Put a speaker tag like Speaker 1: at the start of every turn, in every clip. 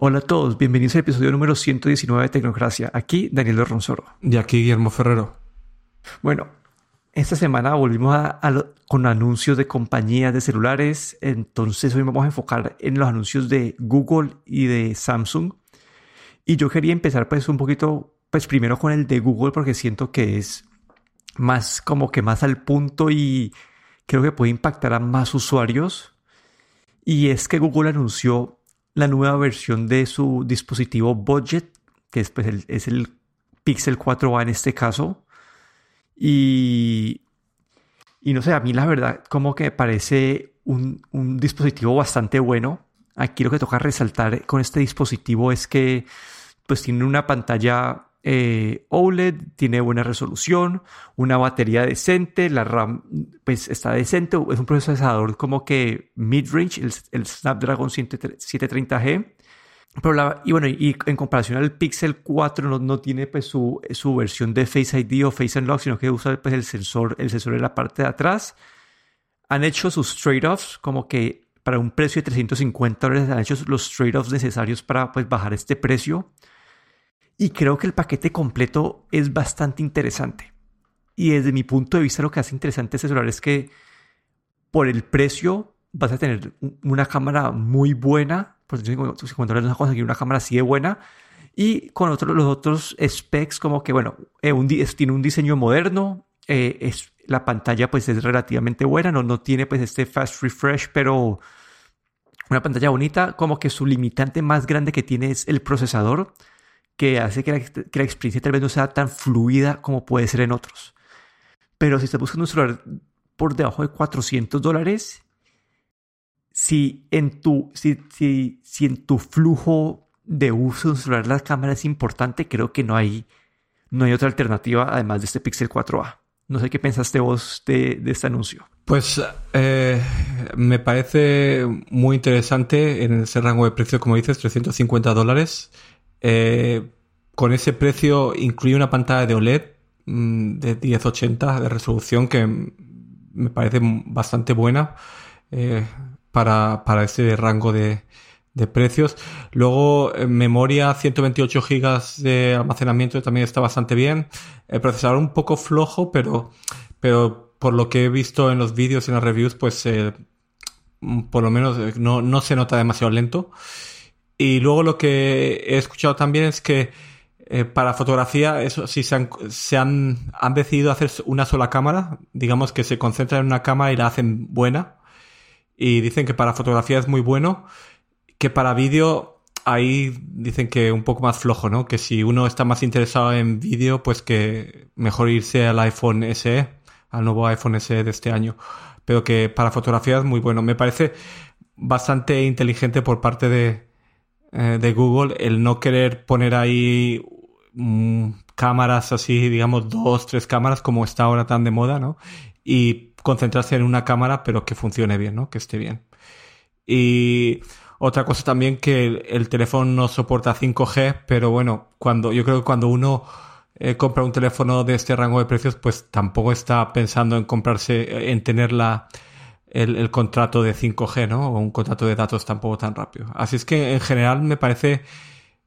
Speaker 1: Hola a todos, bienvenidos al episodio número 119 de Tecnocracia. Aquí Daniel de Ronsoro.
Speaker 2: Y aquí Guillermo Ferrero.
Speaker 1: Bueno, esta semana volvimos con anuncios de compañías de celulares, entonces hoy vamos a enfocar en los anuncios de Google y de Samsung. Y yo quería empezar pues un poquito, pues primero con el de Google porque siento que es más como que más al punto y creo que puede impactar a más usuarios. Y es que Google anunció la nueva versión de su dispositivo budget, que es, pues, el, es el Pixel 4a en este caso. Y, y no sé, a mí la verdad como que parece un, un dispositivo bastante bueno. Aquí lo que toca resaltar con este dispositivo es que pues tiene una pantalla eh, OLED, tiene buena resolución, una batería decente, la RAM pues está decente, es un procesador como que mid-range, el, Snapdragon 730G. Pero y bueno, y en comparación al Pixel 4 no, tiene pues su, su, versión de Face ID o Face Unlock, sino que usa pues el sensor, el sensor en la parte de atrás. Han hecho sus trade-offs como que para un precio de 350 dólares han hecho los trade-offs necesarios para pues bajar este precio. Y creo que el paquete completo es bastante interesante. Y desde mi punto de vista lo que hace interesante este celular es que por el precio vas a tener una cámara muy buena. Por cuando vas a conseguir una cámara así de buena. Y con otros, los otros specs como que, bueno, eh, tiene un diseño moderno. Eh, es, la pantalla pues es relativamente buena. No, no tiene pues este fast refresh, pero una pantalla bonita. Como que su limitante más grande que tiene es el procesador que hace que la, experiencia tal vez no sea tan fluida como puede ser en otros. Pero si estás buscando un celular por debajo de 400 dólares, si en tu, si, si, en tu flujo de uso de un celular la cámara es importante, creo que no hay, no hay otra alternativa además de este Pixel 4a. No sé qué pensaste vos de, este anuncio.
Speaker 2: Pues eh, me parece muy interesante en ese rango de precio, como dices, 350 dólares. Eh, con ese precio incluye una pantalla de OLED mm, de 1080 de resolución que me parece bastante buena eh, para, para, ese rango de, precios. Luego, memoria 128 GB de almacenamiento también está bastante bien. El procesador un poco flojo, pero, pero por lo que he visto en los vídeos y en las reviews, pues eh, por lo menos no, no se nota demasiado lento. Y luego lo que he escuchado también es que eh, para fotografía, eso sí, se, han, se han, han, decidido hacer una sola cámara, digamos que se concentran en una cámara y la hacen buena. Y dicen que para fotografía es muy bueno, que para vídeo ahí dicen que un poco más flojo, ¿no? Que si uno está más interesado en vídeo, pues que mejor irse al iPhone SE, al nuevo iPhone SE de este año. Pero que para fotografía es muy bueno. Me parece bastante inteligente por parte de, eh, de Google el no querer poner ahí mm, cámaras así, digamos, dos, tres cámaras como está ahora tan de moda, ¿no? Y concentrarse en una cámara, pero que funcione bien, ¿no? Que esté bien. Y otra cosa también que el, teléfono no soporta 5G, pero bueno, cuando yo creo que cuando uno eh, compra un teléfono de este rango de precios, pues tampoco está pensando en comprarse, en tener la, el, contrato de 5G, ¿no? O un contrato de datos tampoco tan rápido. Así es que en general me parece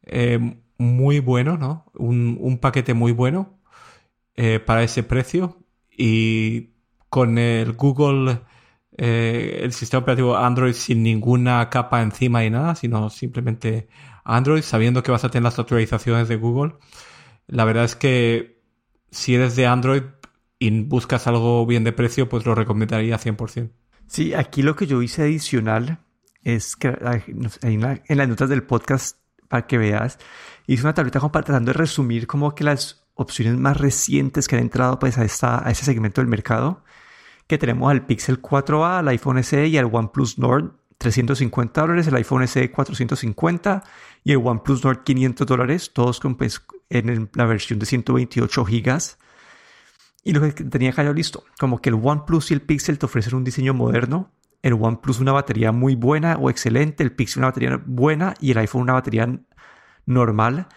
Speaker 2: eh, muy bueno, ¿no? Un, paquete muy bueno eh, para ese precio y con el Google, eh, el sistema operativo Android sin ninguna capa encima y nada, sino simplemente Android, sabiendo que vas a tener las actualizaciones de Google. La verdad es que si eres de Android y buscas algo bien de precio, pues lo recomendaría 100%.
Speaker 1: Sí, aquí lo que yo hice adicional es que en, las notas del podcast, para que veas, hice una tablita como tratando de resumir como que las opciones más recientes que han entrado pues a, esta, a este segmento del mercado, que tenemos al Pixel 4a, al iPhone SE y al OnePlus Nord 350 dólares, el iPhone SE 450 y el OnePlus Nord 500 dólares, todos con, pues, en la versión de 128 gigas. Y lo que tenía que listo, como que el OnePlus y el Pixel te ofrecen un diseño moderno, el OnePlus una batería muy buena o excelente, el Pixel una batería buena. Y el iPhone una batería normal.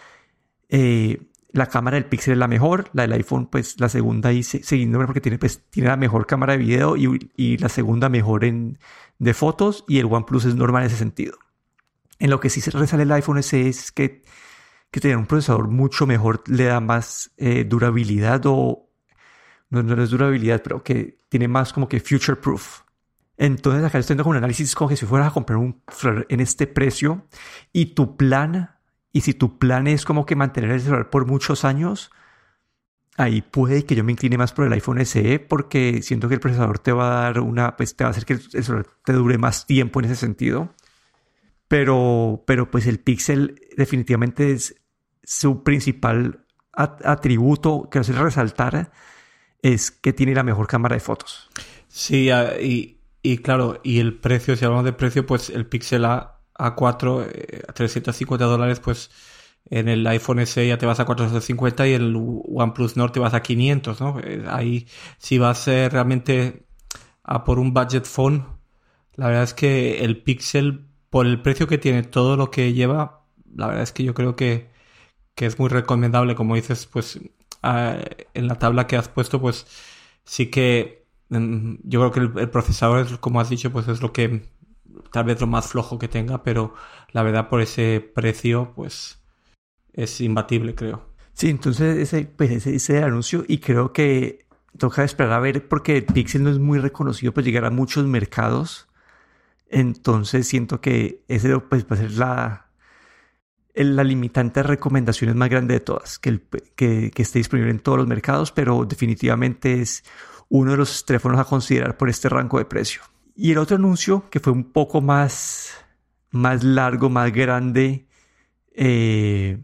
Speaker 1: Eh, la cámara del Pixel es la mejor, la del iPhone pues la segunda y siguiendo porque tiene, pues, tiene la mejor cámara de video y, la segunda mejor en, de fotos. Y el OnePlus es normal en ese sentido. En lo que sí se resale el iPhone SE es que, que tener un procesador mucho mejor le da más eh, durabilidad o no, es durabilidad, pero que tiene más como que future proof. Entonces acá estoy un análisis como que si fueras a comprar un celular en este precio y tu plan, y si tu plan es como que mantener el celular por muchos años, ahí puede que yo me incline más por el iPhone SE porque siento que el procesador te va a dar una, pues te va a hacer que el celular te dure más tiempo en ese sentido. Pero, pero pues el Pixel definitivamente es su principal atributo que quiero resaltar es que tiene la mejor cámara de fotos.
Speaker 2: Sí, y, y claro, y el precio, si hablamos de precio, pues el Pixel A, A4 eh, a 350 dólares, pues en el iPhone SE ya te vas a 450 y el OnePlus Nord te vas a 500, ¿no? Eh, ahí si vas realmente a por un budget phone, la verdad es que el Pixel, por el precio que tiene, todo lo que lleva, la verdad es que yo creo que, que es muy recomendable, como dices, pues en la tabla que has puesto, pues sí que yo creo que el, procesador, como has dicho, pues es lo que tal vez lo más flojo que tenga, pero la verdad por ese precio, pues es imbatible, creo.
Speaker 1: Sí, entonces ese, pues ese, anuncio y creo que toca esperar a ver porque Pixel no es muy reconocido pues llegar a muchos mercados. Entonces siento que ese pues, va a ser la, la limitante de recomendaciones más grande de todas, que, esté disponible en todos los mercados, pero definitivamente es uno de los teléfonos a considerar por este rango de precio. Y el otro anuncio, que fue un poco más, más largo, más grande, eh,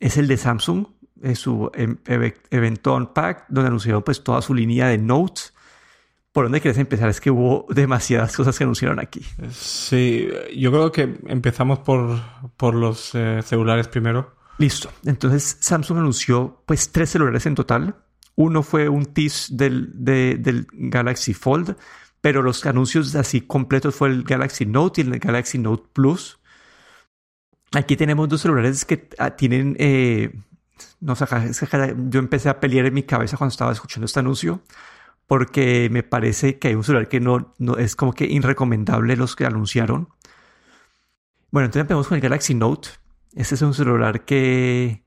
Speaker 1: es el de Samsung, es su em, evento Unpacked, donde anunciaron pues toda su línea de Notes ¿Por dónde quieres empezar? Es que hubo demasiadas cosas que anunciaron aquí.
Speaker 2: Sí, yo creo que empezamos por, por los eh, celulares primero.
Speaker 1: Listo. Entonces Samsung anunció pues tres celulares en total. Uno fue un tease del, del Galaxy Fold, pero los anuncios así completos fue el Galaxy Note y el Galaxy Note Plus. Aquí tenemos dos celulares que ah, tienen... Eh, no sé, yo empecé a pelear en mi cabeza cuando estaba escuchando este anuncio porque me parece que hay un celular que no, es como que irrecomendable los que anunciaron. Bueno, entonces empezamos con el Galaxy Note. Este es un celular que,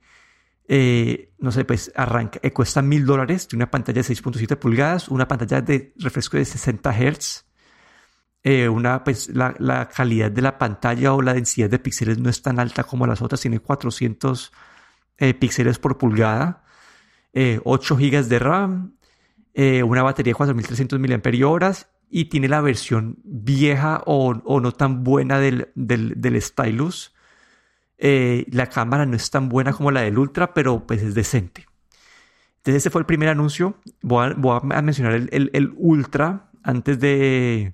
Speaker 1: eh, no sé, pues arranca, eh, cuesta mil dólares, tiene una pantalla de 6.7 pulgadas, una pantalla de refresco de 60 Hz. Eh, una, pues la, la, calidad de la pantalla o la densidad de píxeles no es tan alta como las otras, tiene 400 píxeles por pulgada, 8 GB de RAM, eh, una batería de 4300 mAh y tiene la versión vieja o, no tan buena del, del, Stylus. Eh, la cámara no es tan buena como la del Ultra, pero pues es decente. Entonces ese fue el primer anuncio. Voy a, mencionar el, Ultra antes de,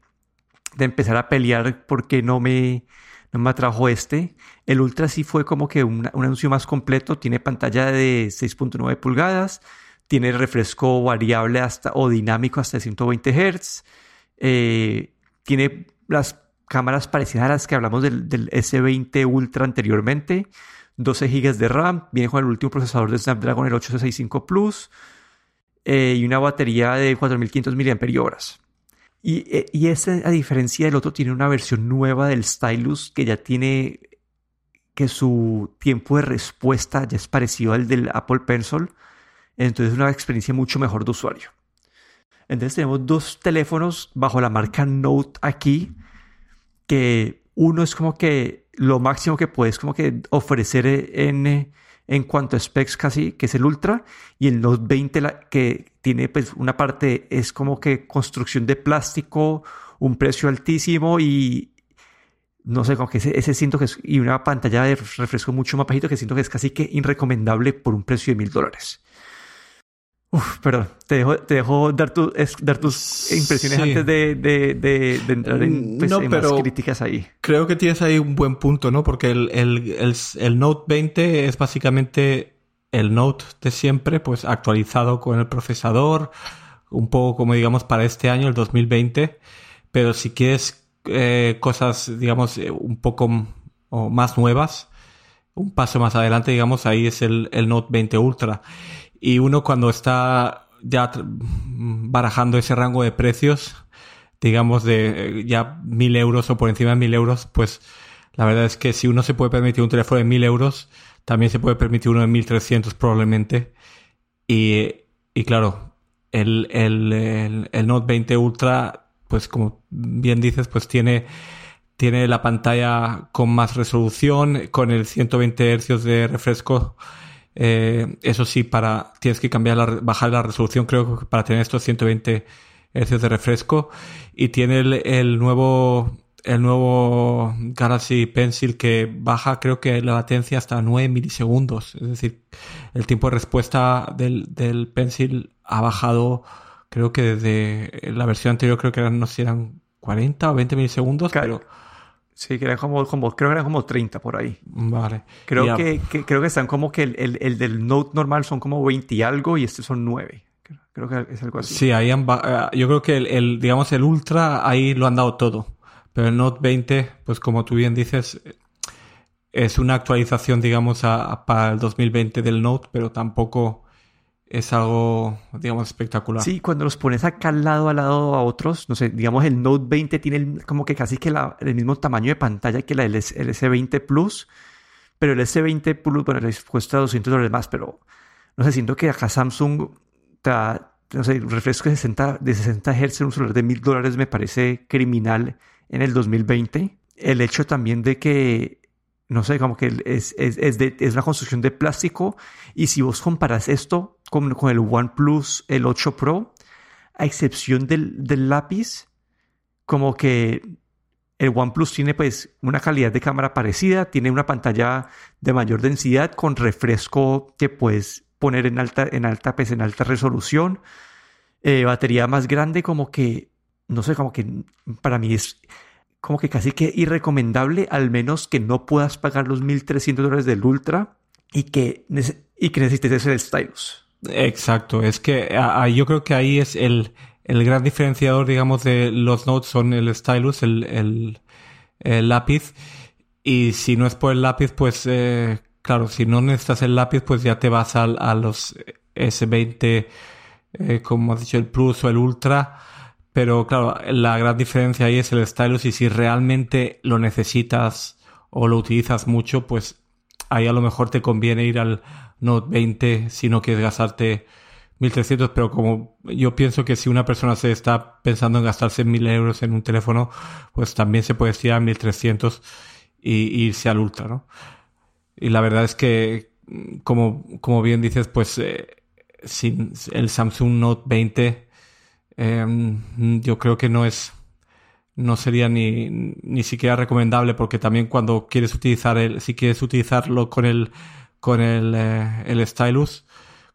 Speaker 1: de, empezar a pelear porque no me, no me atrajo este. El Ultra sí fue como que un anuncio más completo. Tiene pantalla de 6.9 pulgadas tiene refresco variable hasta, o dinámico hasta 120 Hz. Eh, tiene las cámaras parecidas a las que hablamos del, S20 Ultra anteriormente. 12 GB de RAM. Viene con el último procesador de Snapdragon, el 865 Plus. Eh, y una batería de 4500 mAh. Y, eh, y a diferencia del otro, tiene una versión nueva del Stylus que ya tiene que su tiempo de respuesta ya es parecido al del Apple Pencil entonces es una experiencia mucho mejor de usuario. Entonces tenemos dos teléfonos bajo la marca Note aquí, que uno es como que lo máximo que puedes como que ofrecer en, en cuanto a specs casi, que es el Ultra, y el Note 20 que tiene pues una parte es como que construcción de plástico, un precio altísimo y no sé, como que ese, ese siento que es, y una pantalla de refresco mucho más bajito que siento que es casi que irrecomendable por un precio de mil dólares. Uf, perdón, te dejo, te dejo dar, tu, dar tus impresiones antes de, de, de, entrar en, pues, más críticas ahí.
Speaker 2: Creo que tienes ahí un buen punto, ¿no? Porque el, el, el, el, Note 20 es básicamente el Note de siempre, pues actualizado con el procesador, un poco como digamos para este año, el 2020. Pero si quieres eh, cosas, digamos, eh, un poco más nuevas, un paso más adelante, digamos, ahí es el, el Note 20 Ultra. Y uno cuando está ya barajando ese rango de precios, digamos de eh, ya mil euros o por encima de mil euros, pues La verdad es que si uno se puede permitir un teléfono de 1000 euros, también se puede permitir uno de 1300 probablemente. Y, y claro, el, el, el, Note 20 Ultra, pues como bien dices, pues tiene, tiene la pantalla con más resolución, con el 120 Hz de refresco. Eh, eso sí, para tienes que cambiar la, bajar la resolución, creo que para tener estos 120 Hz de refresco. Y tiene el, el nuevo el nuevo Galaxy Pencil que baja creo que la latencia hasta 9 milisegundos. Es decir, el tiempo de respuesta del, del Pencil ha bajado creo que desde la versión anterior creo que eran, no sé si eran 40 o 20 milisegundos, pero...
Speaker 1: Sí, que eran como, como, creo que eran como 30 por ahí.
Speaker 2: Vale.
Speaker 1: Creo, que, creo que están como que el, el, el, del Note normal son como 20 y algo y este son 9. Creo que es algo así.
Speaker 2: Sí, ahí han, eh, yo creo que el, el, digamos, el Ultra ahí lo han dado todo. Pero el Note 20, pues como tú bien dices, es una actualización, digamos, para el 2020 del Note, pero tampoco es algo, digamos, espectacular.
Speaker 1: Sí, cuando los pones acá al lado a lado a otros, no sé, digamos, el Note 20 tiene como que casi que el mismo tamaño de pantalla que la el, S20 Plus, pero el S20 Plus, bueno, les cuesta 200 dólares más, pero no sé, siento que acá Samsung te no sé, refresco de 60, de 60 Hz en un celular de 1000 dólares me parece criminal en el 2020. El hecho también de que, no sé, como que es, es, es, de, es una construcción de plástico. Y si vos comparas esto con, con el OnePlus, el 8 Pro, a excepción del, del lápiz, como que el OnePlus tiene pues una calidad de cámara parecida, tiene una pantalla de mayor densidad con refresco que puedes poner en alta, en alta, pues, en alta resolución, eh, batería más grande, como que no sé, como que para mí es como que casi que irrecomendable, al menos que no puedas pagar los 1.300 dólares del Ultra y que, y que necesites el stylus.
Speaker 2: Exacto, es que yo creo que ahí es el, el gran diferenciador, digamos, de los Notes son el stylus, el, el, lápiz. Y si no es por el lápiz, pues eh, claro, si no necesitas el lápiz, pues ya te vas a, a los S20, eh, como has dicho, el Plus o el Ultra pero claro, la gran diferencia ahí es el stylus y si realmente lo necesitas o lo utilizas mucho, pues ahí a lo mejor te conviene ir al Note 20 si no quieres gastarte 1300, pero como yo pienso que si una persona se está pensando en gastarse 1000 euros en un teléfono, pues también se puede estirar a 1300 y, irse al Ultra, ¿no? Y la verdad es que, como, como bien dices, pues eh, sin el Samsung Note 20 Em, yo creo que no es no sería ni, ni siquiera recomendable porque también cuando quieres utilizar el si quieres utilizarlo con el con el, eh, el stylus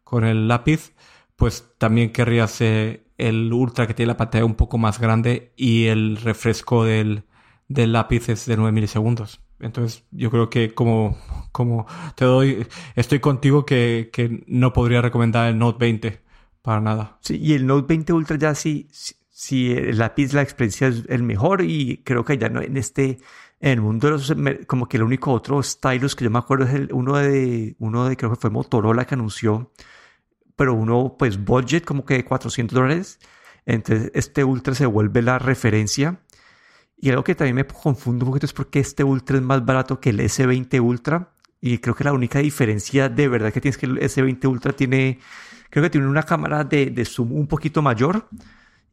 Speaker 2: con el lápiz pues también querrías eh, el ultra que tiene la pantalla un poco más grande y el refresco del, del lápiz es de 9 milisegundos. Entonces yo creo que como como te doy estoy contigo que, que no podría recomendar el Note 20 para nada.
Speaker 1: Sí, y el Note 20 Ultra ya sí, sí, el lápiz, la experiencia es el mejor y creo que ya no en este, en el mundo los, como que el único otro stylus que yo me acuerdo es el, uno de, uno de, creo que fue Motorola que anunció, pero uno pues budget como que de 400 dólares. Entonces este Ultra se vuelve la referencia. Y algo que también me confundo un poquito es porque este Ultra es más barato que el S20 Ultra. Y creo que la única diferencia de verdad que tienes que el S20 Ultra tiene Creo que tiene una cámara de, de zoom un poquito mayor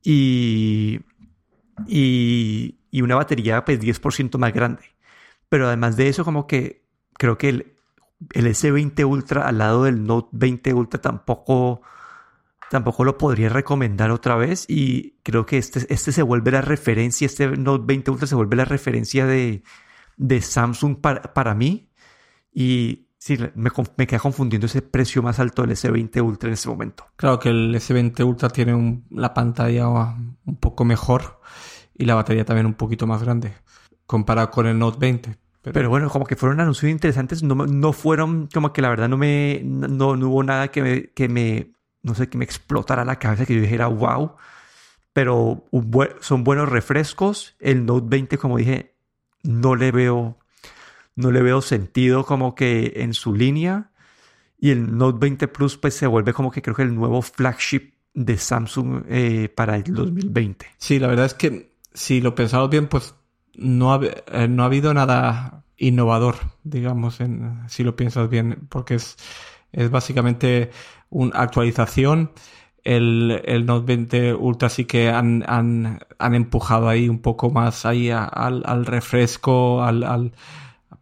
Speaker 1: y, y, y una batería pues 10% más grande. Pero además de eso, como que creo que el, el S20 Ultra al lado del Note 20 Ultra tampoco, tampoco lo podría recomendar otra vez. Y creo que este, este se vuelve la referencia, este Note 20 Ultra se vuelve la referencia de, de Samsung para, para mí. Y Sí, me, me, queda confundiendo ese precio más alto del S20 Ultra en ese momento.
Speaker 2: Claro que el S20 Ultra tiene la pantalla un poco mejor y la batería también un poquito más grande comparado con el Note 20.
Speaker 1: Pero, bueno, como que fueron anuncios interesantes, no, no fueron como que la verdad no me, no, hubo nada que me, que me, no sé, que me explotara la cabeza, que yo dijera wow. Pero son buenos refrescos. El Note 20, como dije, no le veo no le veo sentido como que en su línea. Y el Note 20 Plus pues se vuelve como que creo que el nuevo flagship de Samsung eh, para el 2020.
Speaker 2: Sí, la verdad es que si lo pensamos bien, pues no ha, eh, no ha habido nada innovador, digamos, en, si lo piensas bien, porque es, es básicamente una actualización. El, el, Note 20 Ultra sí que han, han, han empujado ahí un poco más ahí al, al, refresco, al, al,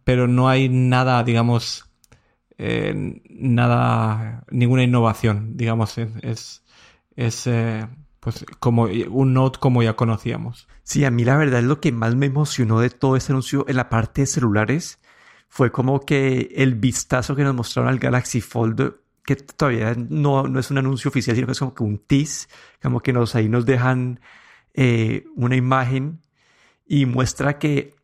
Speaker 2: pero no hay nada, digamos, eh, nada, ninguna innovación, digamos, es, es eh, pues como un Note como ya conocíamos.
Speaker 1: Sí, a mí la verdad es lo que más me emocionó de todo este anuncio en la parte de celulares fue como que el vistazo que nos mostraron al Galaxy Fold, que todavía no, no es un anuncio oficial, sino que es como que un tease, como que nos ahí nos dejan eh, una imagen y muestra que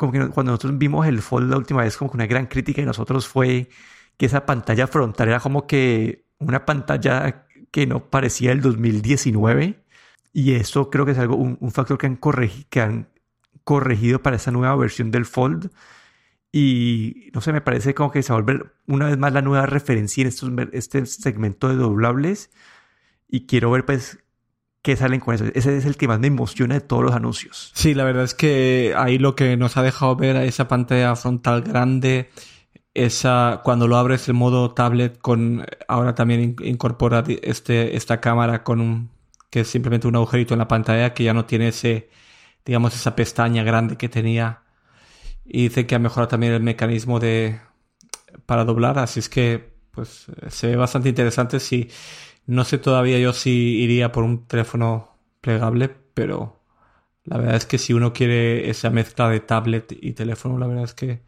Speaker 1: como que cuando nosotros vimos el Fold la última vez, como que una gran crítica de nosotros fue que esa pantalla frontal era como que una pantalla que no parecía el 2019 y eso creo que es algo, un, factor que han, corregido para esta nueva versión del Fold. Y no sé, me parece como que se va a volver una vez más la nueva referencia en estos, este segmento de doblables. Y quiero ver pues qué salen con eso. Ese es el que más me emociona de todos los anuncios.
Speaker 2: Sí, la verdad es que ahí lo que nos ha dejado ver a esa pantalla frontal grande, esa cuando lo abres el modo tablet con ahora también incorpora este esta cámara con un que es simplemente un agujerito en la pantalla que ya no tiene ese, digamos, esa pestaña grande que tenía. Y dice que ha mejorado también el mecanismo de para doblar, así es que pues se ve bastante interesante. Si no sé todavía yo si iría por un teléfono plegable, pero la verdad es que si uno quiere esa mezcla de tablet y teléfono, la verdad es que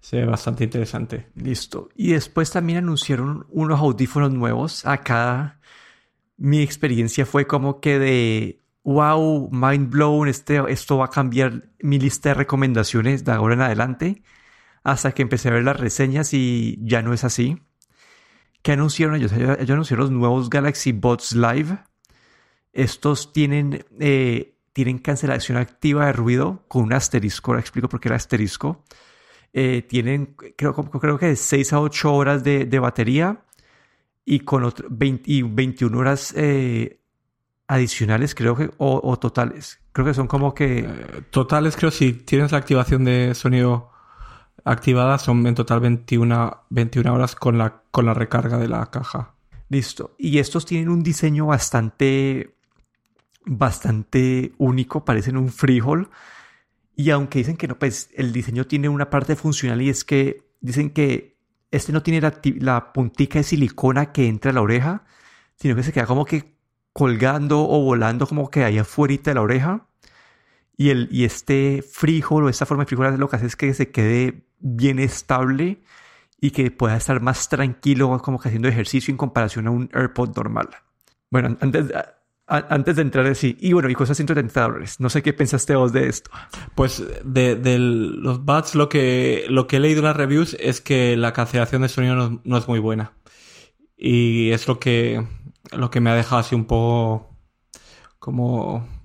Speaker 2: se ve bastante interesante.
Speaker 1: Listo. Y después también anunciaron unos audífonos nuevos. Acá mi experiencia fue como que de wow, mind blown, este, esto va a cambiar mi lista de recomendaciones de ahora en adelante, hasta que empecé a ver las reseñas y ya no es así. ¿Qué anunciaron ellos? Ellos anunciaron los nuevos Galaxy Bots Live. Estos tienen, eh, tienen cancelación activa de ruido con un asterisco. Ahora explico por qué el asterisco. Eh, tienen, creo, creo que de 6 a 8 horas de, de batería y con otro, 21 horas eh, adicionales, creo que, o, totales. Creo que son como que...
Speaker 2: Totales, creo, si tienes la activación de sonido activada, son en total 21, 21 horas con la, con la recarga de la caja.
Speaker 1: Listo. Y estos tienen un diseño bastante, bastante único, parecen un frijol. Y aunque dicen que no, pues el diseño tiene una parte funcional y es que dicen que este no tiene la, puntica de silicona que entra a la oreja, sino que se queda como que colgando o volando como que ahí afuera de la oreja. Y, el, y este frijol o esta forma de frijol lo que hace es que se quede bien estable y que pueda estar más tranquilo como que haciendo ejercicio en comparación a un AirPod normal. Bueno, antes, antes de entrar así, y bueno, y cosas 130 dólares. No sé qué pensaste vos de esto.
Speaker 2: Pues de, los Buds, lo que, lo que he leído en las reviews es que la cancelación de sonido no, es muy buena. Y es lo que, lo que me ha dejado así un poco como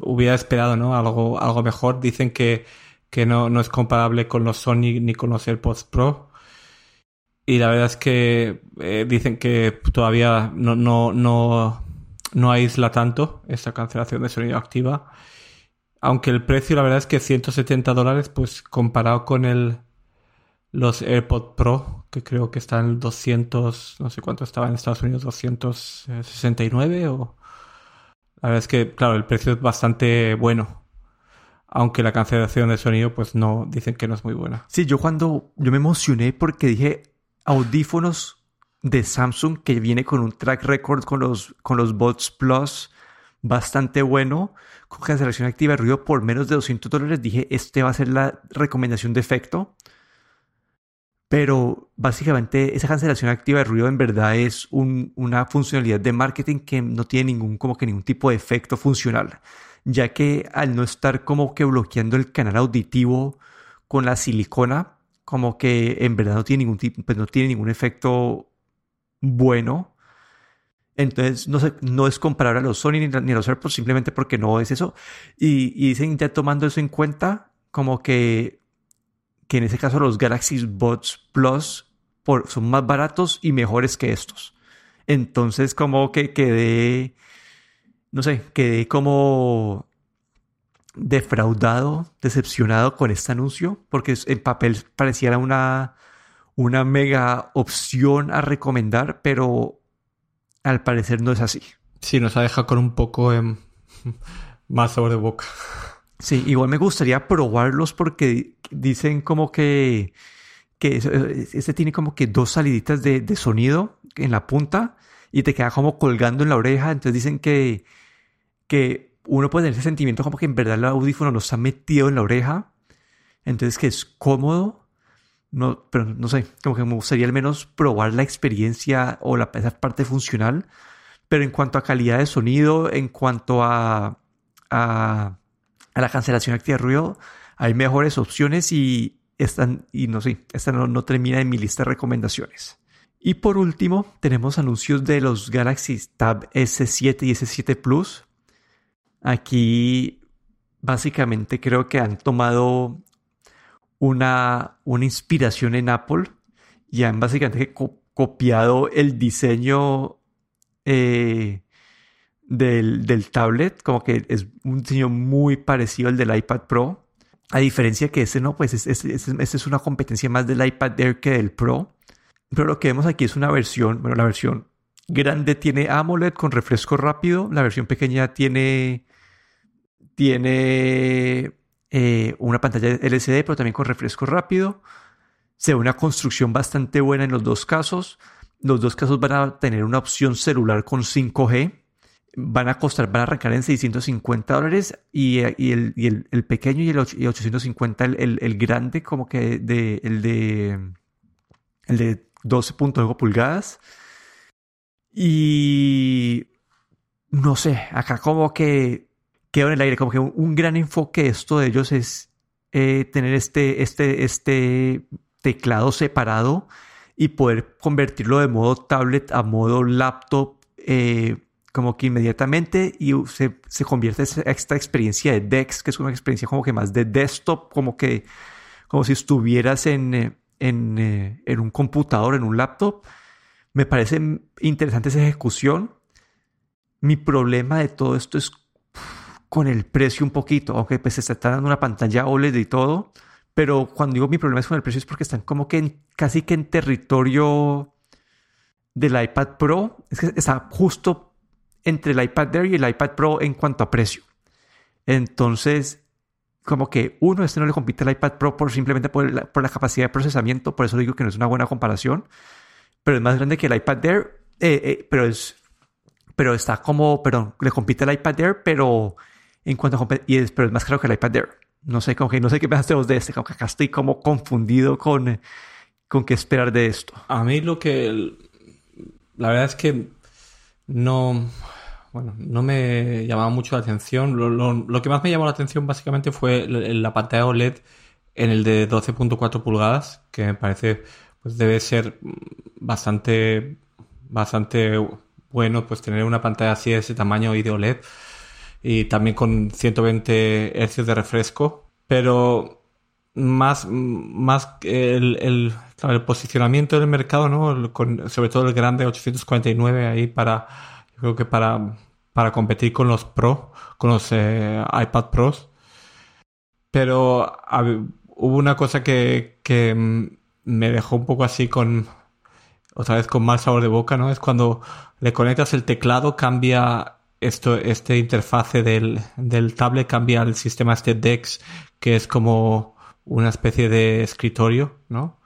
Speaker 2: hubiera esperado, ¿no? Algo, algo mejor. Dicen que, que no, no es comparable con los Sony ni con los AirPods Pro. Y la verdad es que eh, dicen que todavía no, no, no no aísla tanto esta cancelación de sonido activa. Aunque el precio, la verdad es que 170 dólares, pues comparado con el los AirPod Pro, que creo que están en 200, no sé cuánto estaba en Estados Unidos, 269 o... La verdad es que, claro, el precio es bastante bueno. Aunque la cancelación de sonido, pues no, dicen que no es muy buena.
Speaker 1: Sí, yo cuando, yo me emocioné porque dije audífonos de Samsung que viene con un track record con los, con los Bots Plus bastante bueno, con cancelación activa de ruido por menos de 200 dólares. Dije, este va a ser la recomendación de efecto. Pero básicamente esa cancelación activa de ruido en verdad es una funcionalidad de marketing que no tiene ningún, como que ningún tipo de efecto funcional. Ya que al no estar como que bloqueando el canal auditivo con la silicona, como que en verdad no tiene ningún tipo, pues no tiene ningún efecto bueno. Entonces, no, no es comparable a los Sony ni, a los AirPods simplemente porque no es eso. Y, dicen ya tomando eso en cuenta, como que, que en ese caso los Galaxy Buds Plus por, son más baratos y mejores que estos. Entonces, como que quedé, no sé, quedé como defraudado, decepcionado con este anuncio, porque en papel pareciera una, una mega opción a recomendar, pero al parecer no es así.
Speaker 2: Sí, nos ha dejado con un poco más sabor de boca.
Speaker 1: Sí, igual me gustaría probarlos porque dicen como que, que este tiene como que dos saliditas de, de sonido en la punta y te queda como colgando en la oreja. Entonces dicen que, que uno puede tener ese sentimiento como que en verdad el audífono no está metido en la oreja. Entonces que es cómodo. No, pero no sé, como que me gustaría al menos probar la experiencia o la, esa parte funcional. Pero en cuanto a calidad de sonido, en cuanto a, a, a la cancelación activa de ruido, hay mejores opciones y están, y no sé, esta no, no termina en mi lista de recomendaciones. Y por último, tenemos anuncios de los Galaxy Tab S7 y S7 Plus. Aquí básicamente creo que han tomado una, una inspiración en Apple y han básicamente copiado el diseño eh, del, del, tablet, como que es un diseño muy parecido al del iPad Pro. A diferencia que ese no, pues es, es, es una competencia más del iPad Air que del Pro. Pero lo que vemos aquí es una versión, bueno, la versión grande tiene AMOLED con refresco rápido, la versión pequeña tiene, tiene eh, una pantalla LCD, pero también con refresco rápido. Se ve una construcción bastante buena en los dos casos. Los dos casos van a tener una opción celular con 5G. Van a costar, van a arrancar en 650 dólares y, y, el, y el, pequeño y el 850, el, el, grande, como que de, el de, el de 12.9 pulgadas. Y no sé, acá como que quedó en el aire, como que un, un gran enfoque de esto de ellos es eh, tener este, este, este teclado separado y poder convertirlo de modo tablet a modo laptop, eh, como que inmediatamente y se, se convierte en esta experiencia de DeX, que es una experiencia como que más de desktop, como que como si estuvieras en, eh, en, eh, en, un computador, en un laptop. Me parece interesante esa ejecución. Mi problema de todo esto es con el precio un poquito, aunque pues se está dando una pantalla OLED y todo, pero cuando digo mi problema es con el precio es porque están como que en, casi que en territorio del iPad Pro, es que está justo entre el iPad Air y el iPad Pro en cuanto a precio. Entonces, como que uno, este no le compite al iPad Pro por simplemente por la, por la, capacidad de procesamiento, por eso digo que no es una buena comparación, pero es más grande que el iPad Air, eh, eh, pero es, pero está como, perdón, le compite al iPad Air, pero en cuanto a, y es, pero es más caro que el iPad Air. No sé, como que no sé qué pensaste vos de este, como que acá estoy como confundido con, con qué esperar de esto.
Speaker 2: A mí lo que, la verdad es que no, bueno, no me llamaba mucho la atención. Lo, lo, que más me llamó la atención básicamente fue la pantalla OLED en el de 12.4 pulgadas, que me parece pues debe ser bastante bastante bueno pues tener una pantalla así de ese tamaño y de OLED y también con 120 Hz de refresco, pero más, más el posicionamiento del mercado, ¿no? Con, sobre todo el grande 849 ahí para creo que para, para competir con los Pro, con los eh, iPad Pros. Pero hubo una cosa que, que me dejó un poco así con, otra vez con mal sabor de boca, ¿no? Es cuando le conectas el teclado, cambia esto, este interfase del, del tablet, cambia el sistema este DeX, que es como una especie de escritorio, ¿no?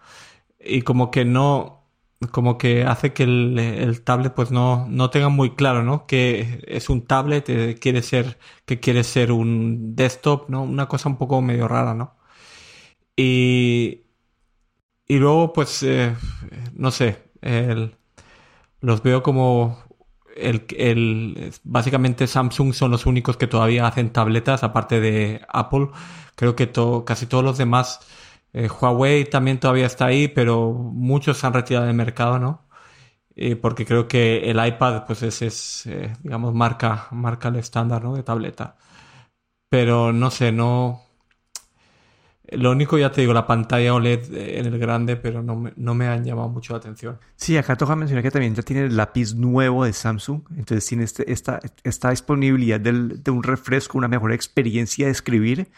Speaker 2: Y como que no, como que hace que el, el, tablet pues no, no tenga muy claro, ¿no? Que es un tablet, eh, quiere ser, que quiere ser un desktop, ¿no? Una cosa un poco medio rara, ¿no? Y, y luego pues, eh, no sé, el, los veo como el, el, básicamente Samsung son los únicos que todavía hacen tabletas, aparte de Apple. Creo que to, casi todos los demás eh, Huawei también todavía está ahí, pero muchos se han retirado del mercado, ¿no? Eh, porque creo que el iPad, pues es, es eh, digamos, marca, marca el estándar, ¿no? De tableta. Pero no sé, no... Lo único, ya te digo, la pantalla OLED en el grande, pero no me, no me han llamado mucho la atención.
Speaker 1: Sí, acá toca mencionar que también ya tiene el lápiz nuevo de Samsung, entonces tiene este, esta, esta disponibilidad del, de un refresco, una mejor experiencia de escribir.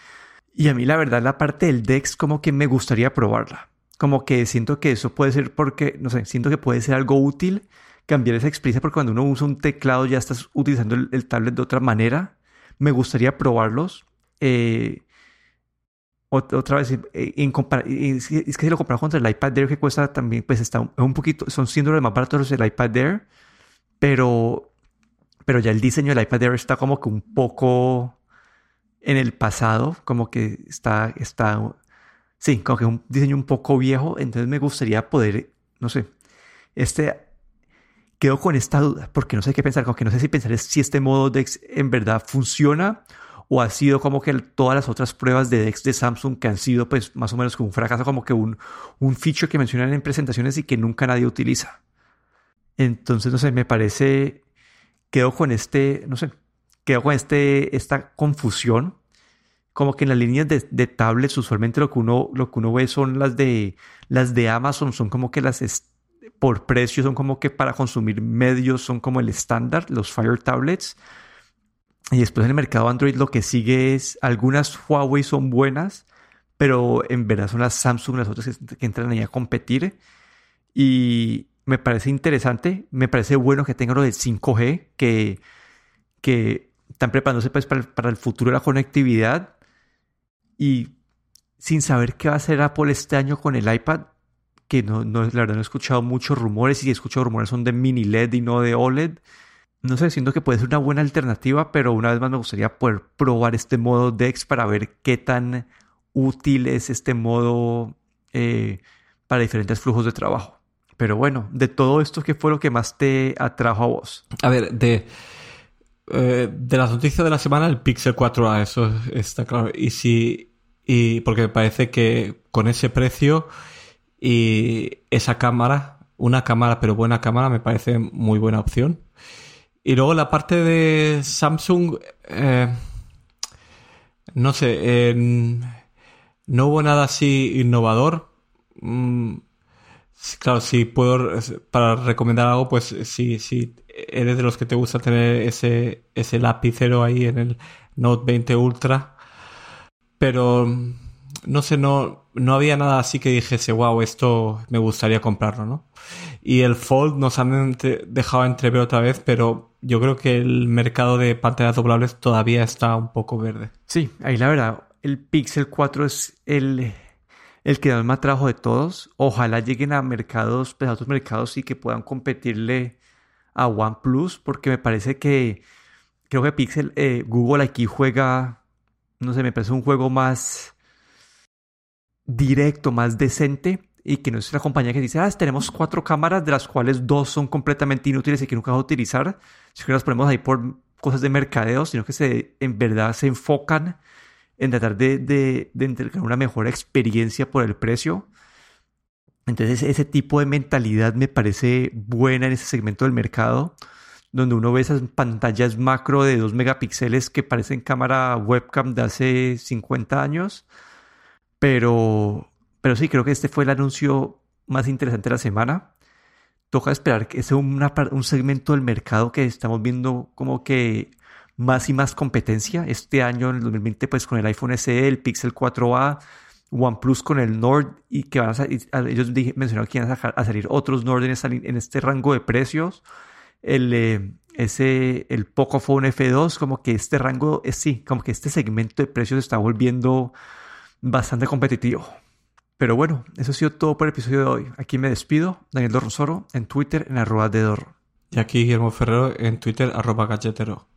Speaker 1: Y a mí la verdad la parte del DeX como que me gustaría probarla. Como que siento que eso puede ser porque, no sé, siento que puede ser algo útil cambiar esa experiencia porque cuando uno usa un teclado ya estás utilizando el, tablet de otra manera. Me gustaría probarlos. Eh, otra vez, eh, en es que si lo comparamos contra el iPad Air que cuesta también, pues está un, poquito, son 100 dólares más baratos el iPad Air, pero, pero ya el diseño del iPad Air está como que un poco en el pasado, como que está, está, sí, como que un diseño un poco viejo, entonces me gustaría poder, no sé, este, quedo con esta duda, porque no sé qué pensar, como que no sé si pensar si este modo DeX en verdad funciona o ha sido como que todas las otras pruebas de DeX de Samsung que han sido pues más o menos como un fracaso, como que un, un feature que mencionan en presentaciones y que nunca nadie utiliza. Entonces, no sé, me parece, quedo con este, no sé, quedo con este, esta confusión. Como que en las líneas de, de tablets usualmente lo que, uno, lo que uno ve son las de, las de Amazon, son como que las por precio, son como que para consumir medios, son como el estándar, los Fire tablets. Y después en el mercado Android lo que sigue es, algunas Huawei son buenas, pero en verdad son las Samsung las otras que, entran ahí a competir. Y me parece interesante, me parece bueno que tengan lo del 5G, que, que están preparándose pues, para, el futuro de la conectividad. Y sin saber qué va a hacer Apple este año con el iPad, que no, no, la verdad no he escuchado muchos rumores, y he escuchado rumores son de mini LED y no de OLED no sé, siento que puede ser una buena alternativa, pero una vez más me gustaría poder probar este modo DEX para ver qué tan útil es este modo eh, para diferentes flujos de trabajo. Pero bueno, de todo esto, ¿qué fue lo que más te atrajo a vos?
Speaker 2: A ver, de, eh, de las noticias de la semana, el Pixel 4A, eso está claro. Y si, y porque parece que con ese precio y esa cámara, una cámara, pero buena cámara, me parece muy buena opción. Y luego la parte de Samsung, eh, no sé, no hubo nada así innovador. Mm, claro, si puedo, para recomendar algo, pues si, si eres de los que te gusta tener ese, ese lapicero ahí en el Note 20 Ultra. Pero, no sé, no, no había nada así que dijese, wow, esto me gustaría comprarlo, ¿no? Y el Fold nos han dejado entrever otra vez, pero yo creo que el mercado de pantallas doblables todavía está un poco verde.
Speaker 1: Sí, ahí la verdad, el Pixel 4 es el, el que más trabajo de todos. Ojalá lleguen a mercados, pues a otros mercados y que puedan competirle a OnePlus, porque me parece que creo que Pixel, eh, Google aquí juega, no sé, me parece un juego más directo, más decente y que no es una compañía que dice, ah, tenemos cuatro cámaras de las cuales dos son completamente inútiles y que nunca vas a utilizar, sino que las ponemos ahí por cosas de mercadeo, sino que se, en verdad se enfocan en tratar de, de, de entregar una mejor experiencia por el precio. Entonces ese tipo de mentalidad me parece buena en ese segmento del mercado, donde uno ve esas pantallas macro de 2 megapíxeles que parecen cámara webcam de hace 50 años, pero pero sí, creo que este fue el anuncio más interesante de la semana. Toca esperar que sea un segmento del mercado que estamos viendo como que más y más competencia. Este año, en el 2020, pues con el iPhone SE, el Pixel 4a, OnePlus con el Nord y que van a salir, ellos mencionaron que iban a, salir otros Nord en, este rango de precios. El, eh, ese, el Pocophone F2, como que este rango, es sí, como que este segmento de precios está volviendo bastante competitivo. Pero bueno, eso ha sido todo por el episodio de hoy. Aquí me despido, Daniel Dorrosoro, en Twitter en arroba de Dorro.
Speaker 2: Y aquí Guillermo Ferrero en Twitter arroba galletero.